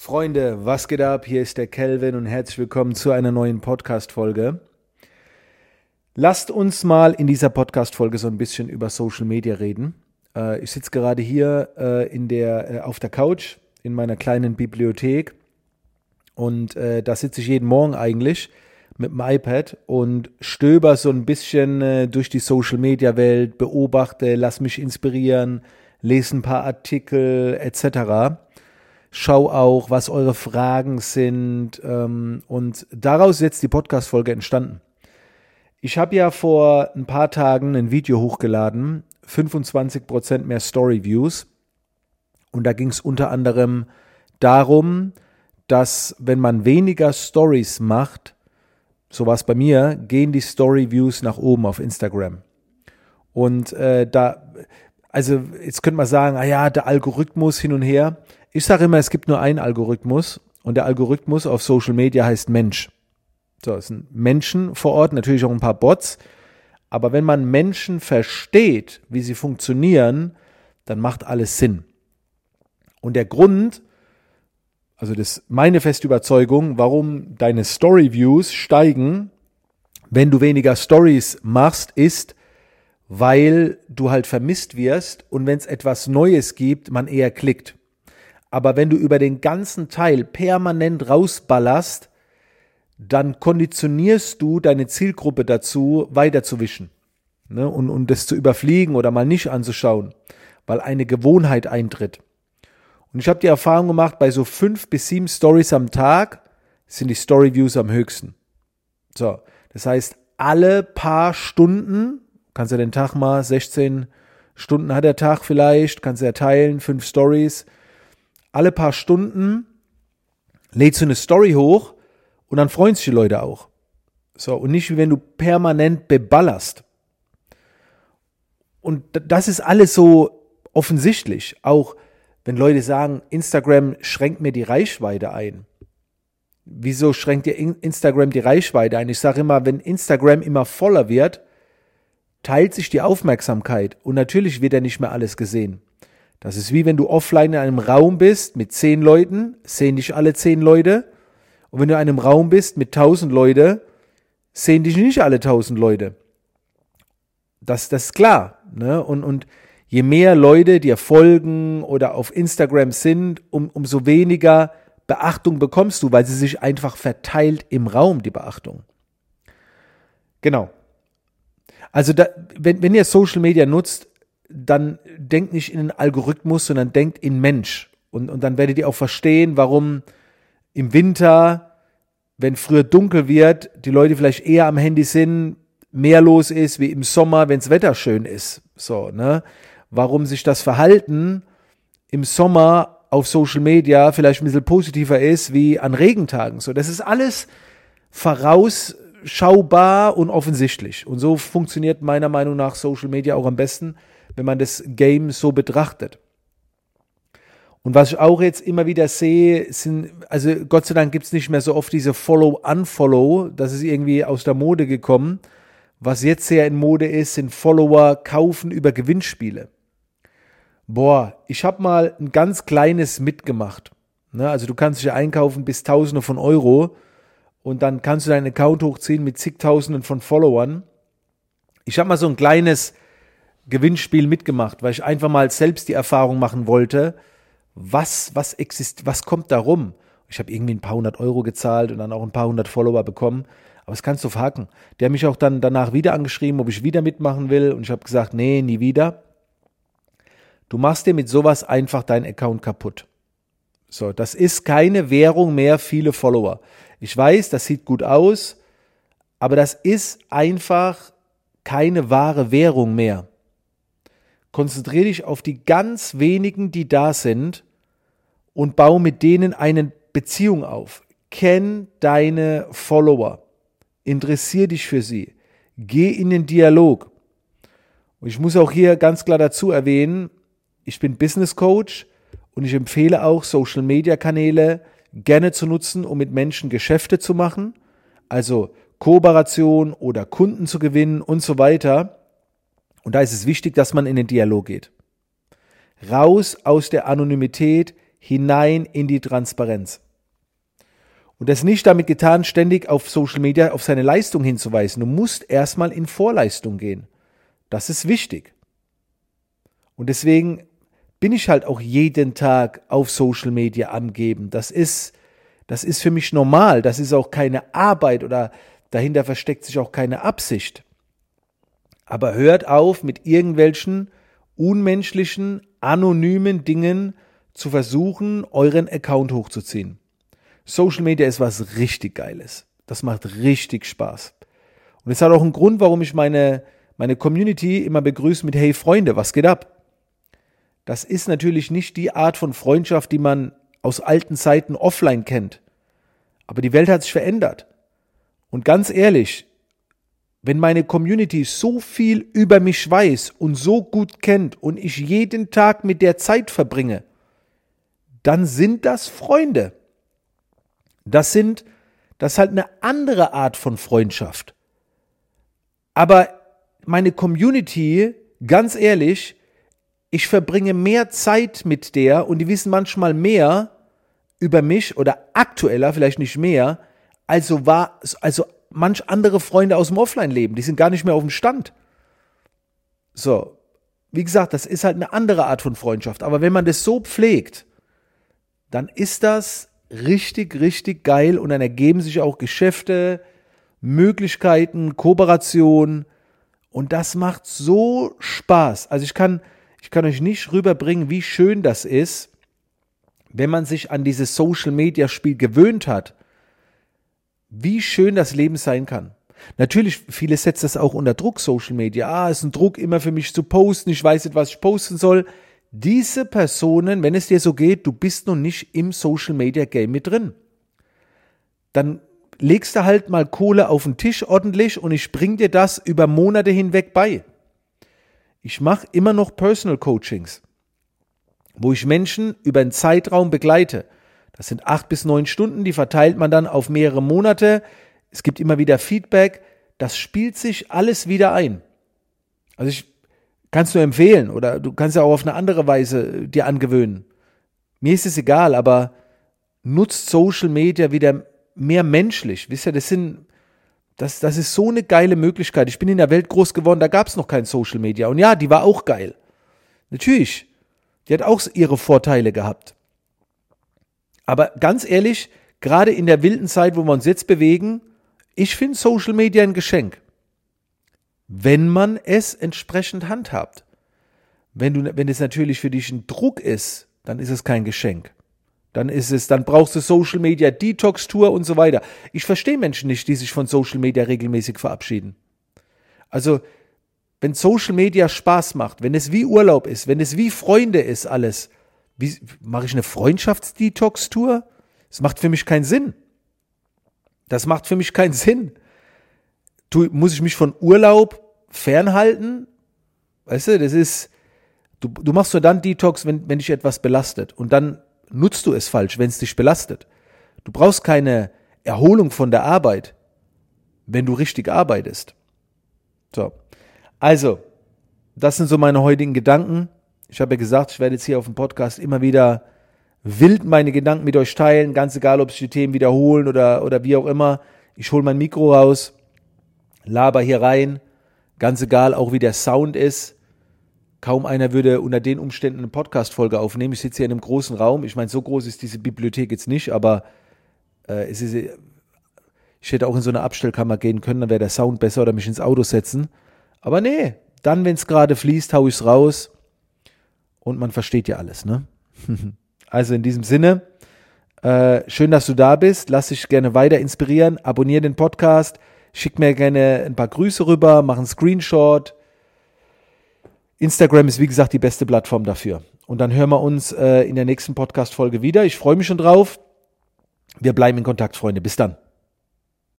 Freunde, was geht ab? Hier ist der Kelvin und herzlich willkommen zu einer neuen Podcast-Folge. Lasst uns mal in dieser Podcast-Folge so ein bisschen über Social Media reden. Äh, ich sitze gerade hier äh, in der, äh, auf der Couch in meiner kleinen Bibliothek und da sitze ich jeden Morgen eigentlich mit dem iPad und stöber so ein bisschen durch die Social Media Welt, beobachte, lass mich inspirieren, lese ein paar Artikel etc schau auch, was eure Fragen sind. Ähm, und daraus ist jetzt die Podcast-Folge entstanden. Ich habe ja vor ein paar Tagen ein Video hochgeladen, 25% mehr Story-Views. Und da ging es unter anderem darum, dass wenn man weniger Stories macht, so war es bei mir, gehen die Story-Views nach oben auf Instagram. Und äh, da, also jetzt könnte man sagen, ah ja, der Algorithmus hin und her. Ich sage immer, es gibt nur einen Algorithmus und der Algorithmus auf Social Media heißt Mensch. So, es sind Menschen vor Ort, natürlich auch ein paar Bots. Aber wenn man Menschen versteht, wie sie funktionieren, dann macht alles Sinn. Und der Grund, also das meine feste Überzeugung, warum deine Story Views steigen, wenn du weniger Stories machst, ist, weil du halt vermisst wirst und wenn es etwas Neues gibt, man eher klickt. Aber wenn du über den ganzen Teil permanent rausballerst, dann konditionierst du deine Zielgruppe dazu, weiterzuwischen ne? und, und das zu überfliegen oder mal nicht anzuschauen, weil eine Gewohnheit eintritt. Und ich habe die Erfahrung gemacht, bei so fünf bis sieben Stories am Tag sind die Story Views am höchsten. So, das heißt, alle paar Stunden, kannst du den Tag mal, 16 Stunden hat der Tag vielleicht, kannst du ja teilen, fünf Stories, alle paar Stunden lädst du eine Story hoch und dann freuen sich die Leute auch. So, und nicht wie wenn du permanent beballerst. Und das ist alles so offensichtlich. Auch wenn Leute sagen, Instagram schränkt mir die Reichweite ein. Wieso schränkt dir Instagram die Reichweite ein? Ich sage immer, wenn Instagram immer voller wird, teilt sich die Aufmerksamkeit und natürlich wird ja nicht mehr alles gesehen. Das ist wie wenn du offline in einem Raum bist mit zehn Leuten, sehen dich alle zehn Leute. Und wenn du in einem Raum bist mit tausend Leute, sehen dich nicht alle tausend Leute. Das, das ist klar. Ne? Und, und je mehr Leute dir folgen oder auf Instagram sind, um, umso weniger Beachtung bekommst du, weil sie sich einfach verteilt im Raum, die Beachtung. Genau. Also da, wenn, wenn ihr Social Media nutzt, dann denkt nicht in den Algorithmus, sondern denkt in Mensch. Und, und dann werdet ihr auch verstehen, warum im Winter, wenn früher dunkel wird, die Leute vielleicht eher am Handy sind, mehr los ist wie im Sommer, wenns Wetter schön ist. So, ne? Warum sich das Verhalten im Sommer auf Social Media vielleicht ein bisschen positiver ist wie an Regentagen. So, das ist alles vorausschaubar und offensichtlich. Und so funktioniert meiner Meinung nach Social Media auch am besten wenn man das Game so betrachtet. Und was ich auch jetzt immer wieder sehe, sind, also Gott sei Dank gibt es nicht mehr so oft diese Follow-Unfollow, das ist irgendwie aus der Mode gekommen. Was jetzt sehr in Mode ist, sind Follower kaufen über Gewinnspiele. Boah, ich habe mal ein ganz kleines mitgemacht. Ne, also du kannst dich einkaufen bis Tausende von Euro und dann kannst du deinen Account hochziehen mit zigtausenden von Followern. Ich habe mal so ein kleines Gewinnspiel mitgemacht, weil ich einfach mal selbst die Erfahrung machen wollte, was, was existiert, was kommt da rum? Ich habe irgendwie ein paar hundert Euro gezahlt und dann auch ein paar hundert Follower bekommen. Aber das kannst du verhacken. Der hat mich auch dann danach wieder angeschrieben, ob ich wieder mitmachen will. Und ich habe gesagt, nee, nie wieder. Du machst dir mit sowas einfach deinen Account kaputt. So, das ist keine Währung mehr, viele Follower. Ich weiß, das sieht gut aus, aber das ist einfach keine wahre Währung mehr. Konzentriere dich auf die ganz wenigen, die da sind und baue mit denen eine Beziehung auf. Kenn deine Follower. Interessier dich für sie. Geh in den Dialog. Und ich muss auch hier ganz klar dazu erwähnen, ich bin Business Coach und ich empfehle auch Social Media Kanäle gerne zu nutzen, um mit Menschen Geschäfte zu machen, also Kooperation oder Kunden zu gewinnen und so weiter. Und da ist es wichtig, dass man in den Dialog geht. Raus aus der Anonymität, hinein in die Transparenz. Und das nicht damit getan, ständig auf Social Media auf seine Leistung hinzuweisen. Du musst erstmal in Vorleistung gehen. Das ist wichtig. Und deswegen bin ich halt auch jeden Tag auf Social Media am Geben. Das ist, das ist für mich normal. Das ist auch keine Arbeit oder dahinter versteckt sich auch keine Absicht. Aber hört auf mit irgendwelchen unmenschlichen, anonymen Dingen zu versuchen, euren Account hochzuziehen. Social Media ist was richtig Geiles. Das macht richtig Spaß. Und es hat auch einen Grund, warum ich meine, meine Community immer begrüße mit Hey Freunde, was geht ab? Das ist natürlich nicht die Art von Freundschaft, die man aus alten Zeiten offline kennt. Aber die Welt hat sich verändert. Und ganz ehrlich, wenn meine Community so viel über mich weiß und so gut kennt und ich jeden Tag mit der Zeit verbringe, dann sind das Freunde. Das sind, das ist halt eine andere Art von Freundschaft. Aber meine Community, ganz ehrlich, ich verbringe mehr Zeit mit der und die wissen manchmal mehr über mich oder aktueller, vielleicht nicht mehr, also war, also manch andere Freunde aus dem Offline-Leben, die sind gar nicht mehr auf dem Stand. So, wie gesagt, das ist halt eine andere Art von Freundschaft. Aber wenn man das so pflegt, dann ist das richtig, richtig geil und dann ergeben sich auch Geschäfte, Möglichkeiten, Kooperation und das macht so Spaß. Also ich kann, ich kann euch nicht rüberbringen, wie schön das ist, wenn man sich an dieses Social Media Spiel gewöhnt hat, wie schön das Leben sein kann. Natürlich, viele setzen das auch unter Druck, Social Media. Ah, es ist ein Druck, immer für mich zu posten. Ich weiß nicht, was ich posten soll diese Personen, wenn es dir so geht, du bist noch nicht im Social Media Game mit drin, dann legst du halt mal Kohle auf den Tisch ordentlich und ich bring dir das über Monate hinweg bei. Ich mache immer noch Personal Coachings, wo ich Menschen über einen Zeitraum begleite. Das sind acht bis neun Stunden, die verteilt man dann auf mehrere Monate. Es gibt immer wieder Feedback. Das spielt sich alles wieder ein. Also ich Kannst du empfehlen oder du kannst ja auch auf eine andere Weise dir angewöhnen. Mir ist es egal, aber nutzt Social Media wieder mehr menschlich. Wisst ihr, das sind, das, das ist so eine geile Möglichkeit. Ich bin in der Welt groß geworden, da gab es noch kein Social Media. Und ja, die war auch geil. Natürlich. Die hat auch ihre Vorteile gehabt. Aber ganz ehrlich, gerade in der wilden Zeit, wo wir uns jetzt bewegen, ich finde Social Media ein Geschenk wenn man es entsprechend handhabt. Wenn du, wenn es natürlich für dich ein Druck ist, dann ist es kein Geschenk. Dann ist es, dann brauchst du Social Media Detox Tour und so weiter. Ich verstehe Menschen nicht, die sich von Social Media regelmäßig verabschieden. Also, wenn Social Media Spaß macht, wenn es wie Urlaub ist, wenn es wie Freunde ist, alles, mache ich eine Freundschaftsdetox Tour? Das macht für mich keinen Sinn. Das macht für mich keinen Sinn tu, muss ich mich von Urlaub fernhalten? Weißt du, das ist, du, du machst nur dann Detox, wenn, wenn dich etwas belastet. Und dann nutzt du es falsch, wenn es dich belastet. Du brauchst keine Erholung von der Arbeit, wenn du richtig arbeitest. So. Also, das sind so meine heutigen Gedanken. Ich habe ja gesagt, ich werde jetzt hier auf dem Podcast immer wieder wild meine Gedanken mit euch teilen, ganz egal, ob sich die Themen wiederholen oder, oder wie auch immer. Ich hole mein Mikro raus laber hier rein, ganz egal auch wie der Sound ist. Kaum einer würde unter den Umständen eine Podcast-Folge aufnehmen. Ich sitze hier in einem großen Raum. Ich meine, so groß ist diese Bibliothek jetzt nicht, aber äh, es ist, ich hätte auch in so eine Abstellkammer gehen können, dann wäre der Sound besser oder mich ins Auto setzen. Aber nee, dann, wenn es gerade fließt, hau ich es raus und man versteht ja alles, ne? also in diesem Sinne, äh, schön, dass du da bist. Lass dich gerne weiter inspirieren. Abonniere den Podcast. Schick mir gerne ein paar Grüße rüber, mach einen Screenshot. Instagram ist wie gesagt die beste Plattform dafür. Und dann hören wir uns äh, in der nächsten Podcast-Folge wieder. Ich freue mich schon drauf. Wir bleiben in Kontakt, Freunde. Bis dann.